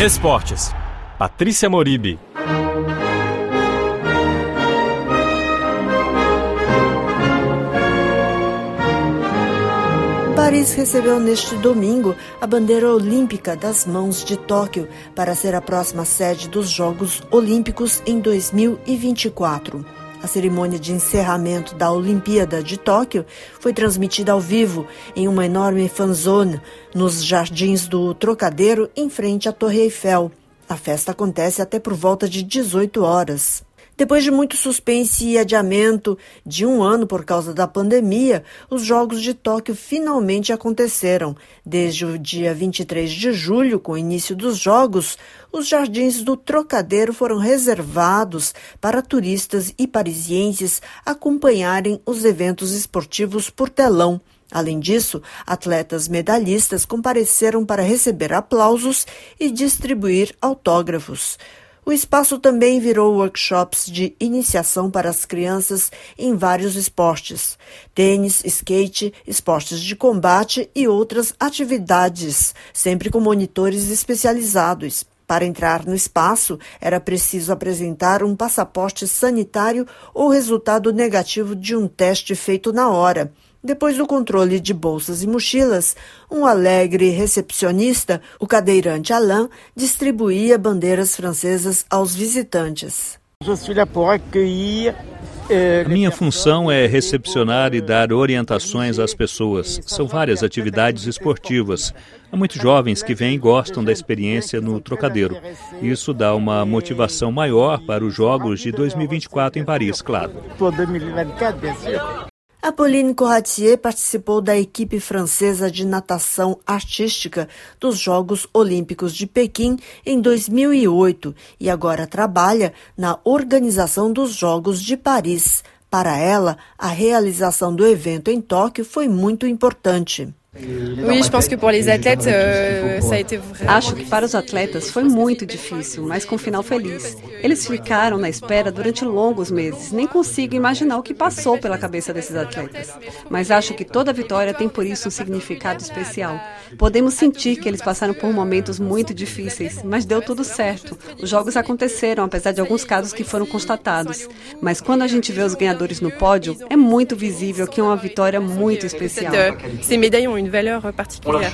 Esportes. Patrícia Moribi. Paris recebeu neste domingo a bandeira olímpica das mãos de Tóquio para ser a próxima sede dos Jogos Olímpicos em 2024. A cerimônia de encerramento da Olimpíada de Tóquio foi transmitida ao vivo em uma enorme fanzone nos jardins do Trocadeiro, em frente à Torre Eiffel. A festa acontece até por volta de 18 horas. Depois de muito suspense e adiamento de um ano por causa da pandemia, os Jogos de Tóquio finalmente aconteceram. Desde o dia 23 de julho, com o início dos Jogos, os jardins do Trocadeiro foram reservados para turistas e parisienses acompanharem os eventos esportivos por telão. Além disso, atletas medalhistas compareceram para receber aplausos e distribuir autógrafos. O espaço também virou workshops de iniciação para as crianças em vários esportes: tênis, skate, esportes de combate e outras atividades, sempre com monitores especializados. Para entrar no espaço, era preciso apresentar um passaporte sanitário ou resultado negativo de um teste feito na hora. Depois do controle de bolsas e mochilas, um alegre recepcionista, o cadeirante Alain, distribuía bandeiras francesas aos visitantes. A minha função é recepcionar e dar orientações às pessoas. São várias atividades esportivas. Há muitos jovens que vêm e gostam da experiência no trocadeiro. Isso dá uma motivação maior para os Jogos de 2024 em Paris, claro. Apolline Corratier participou da equipe francesa de natação artística dos Jogos Olímpicos de Pequim em 2008 e agora trabalha na organização dos Jogos de Paris. Para ela, a realização do evento em Tóquio foi muito importante. Oui, je pense que pour les athlètes, euh, ça a été vraiment Acho que para os atletas foi muito difícil, mas com um final feliz. Eles ficaram na espera durante longos meses. Nem consigo imaginar o que passou pela cabeça desses atletas. Mas acho que toda vitória tem por isso um significado especial. Podemos sentir que eles passaram por momentos muito difíceis, mas deu tudo certo. Os jogos aconteceram, apesar de alguns casos que foram constatados. Mas quando a gente vê os ganhadores no pódio, é muito visível que é uma vitória muito especial. Ces médailles ont une valeur particulière.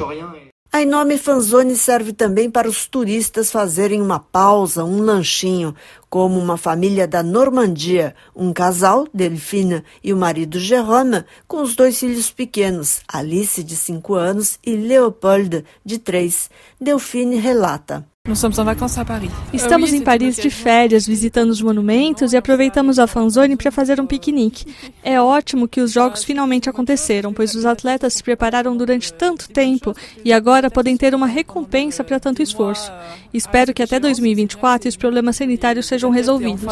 A enorme fanzone serve também para os turistas fazerem uma pausa, um lanchinho, como uma família da Normandia, um casal, Delphine e o marido Jérôme, com os dois filhos pequenos, Alice, de 5 anos, e Leopold, de 3. Delphine relata. Estamos em Paris de férias, visitando os monumentos e aproveitamos a fanzone para fazer um piquenique. É ótimo que os jogos finalmente aconteceram, pois os atletas se prepararam durante tanto tempo e agora podem ter uma recompensa para tanto esforço. Espero que até 2024 os problemas sanitários sejam resolvidos.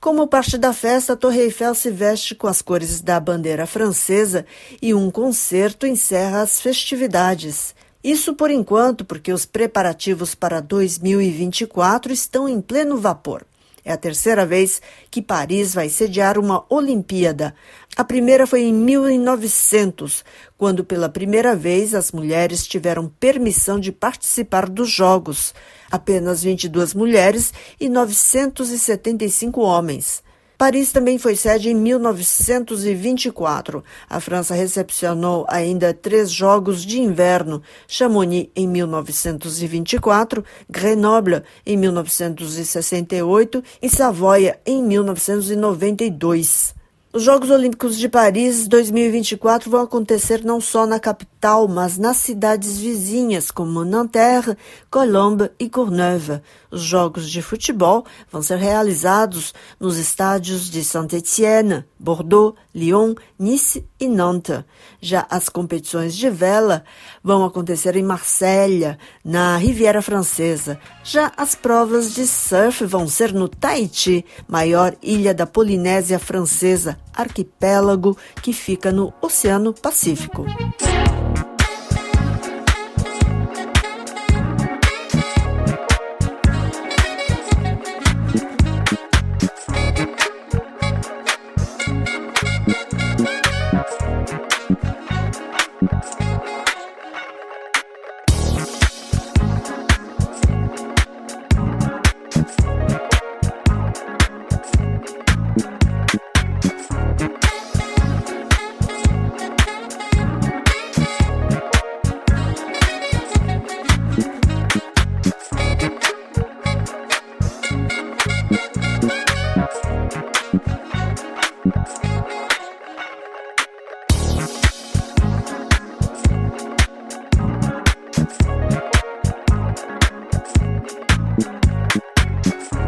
Como parte da festa, a Torre Eiffel se veste com as cores da bandeira francesa e um concerto encerra as festividades. Isso por enquanto, porque os preparativos para 2024 estão em pleno vapor. É a terceira vez que Paris vai sediar uma Olimpíada. A primeira foi em 1900, quando pela primeira vez as mulheres tiveram permissão de participar dos Jogos. Apenas 22 mulheres e 975 homens. Paris também foi sede em 1924. A França recepcionou ainda três Jogos de Inverno: Chamonix em 1924, Grenoble em 1968 e Savoia em 1992. Os Jogos Olímpicos de Paris 2024 vão acontecer não só na capital, mas nas cidades vizinhas, como Nanterre, Colombes e Courneuve. Os Jogos de Futebol vão ser realizados nos estádios de Saint-Étienne, Bordeaux, Lyon, Nice e Nantes. Já as competições de vela vão acontecer em Marselha, na Riviera Francesa. Já as provas de surf vão ser no Tahiti, maior ilha da Polinésia Francesa, arquipélago que fica no Oceano Pacífico. Bye.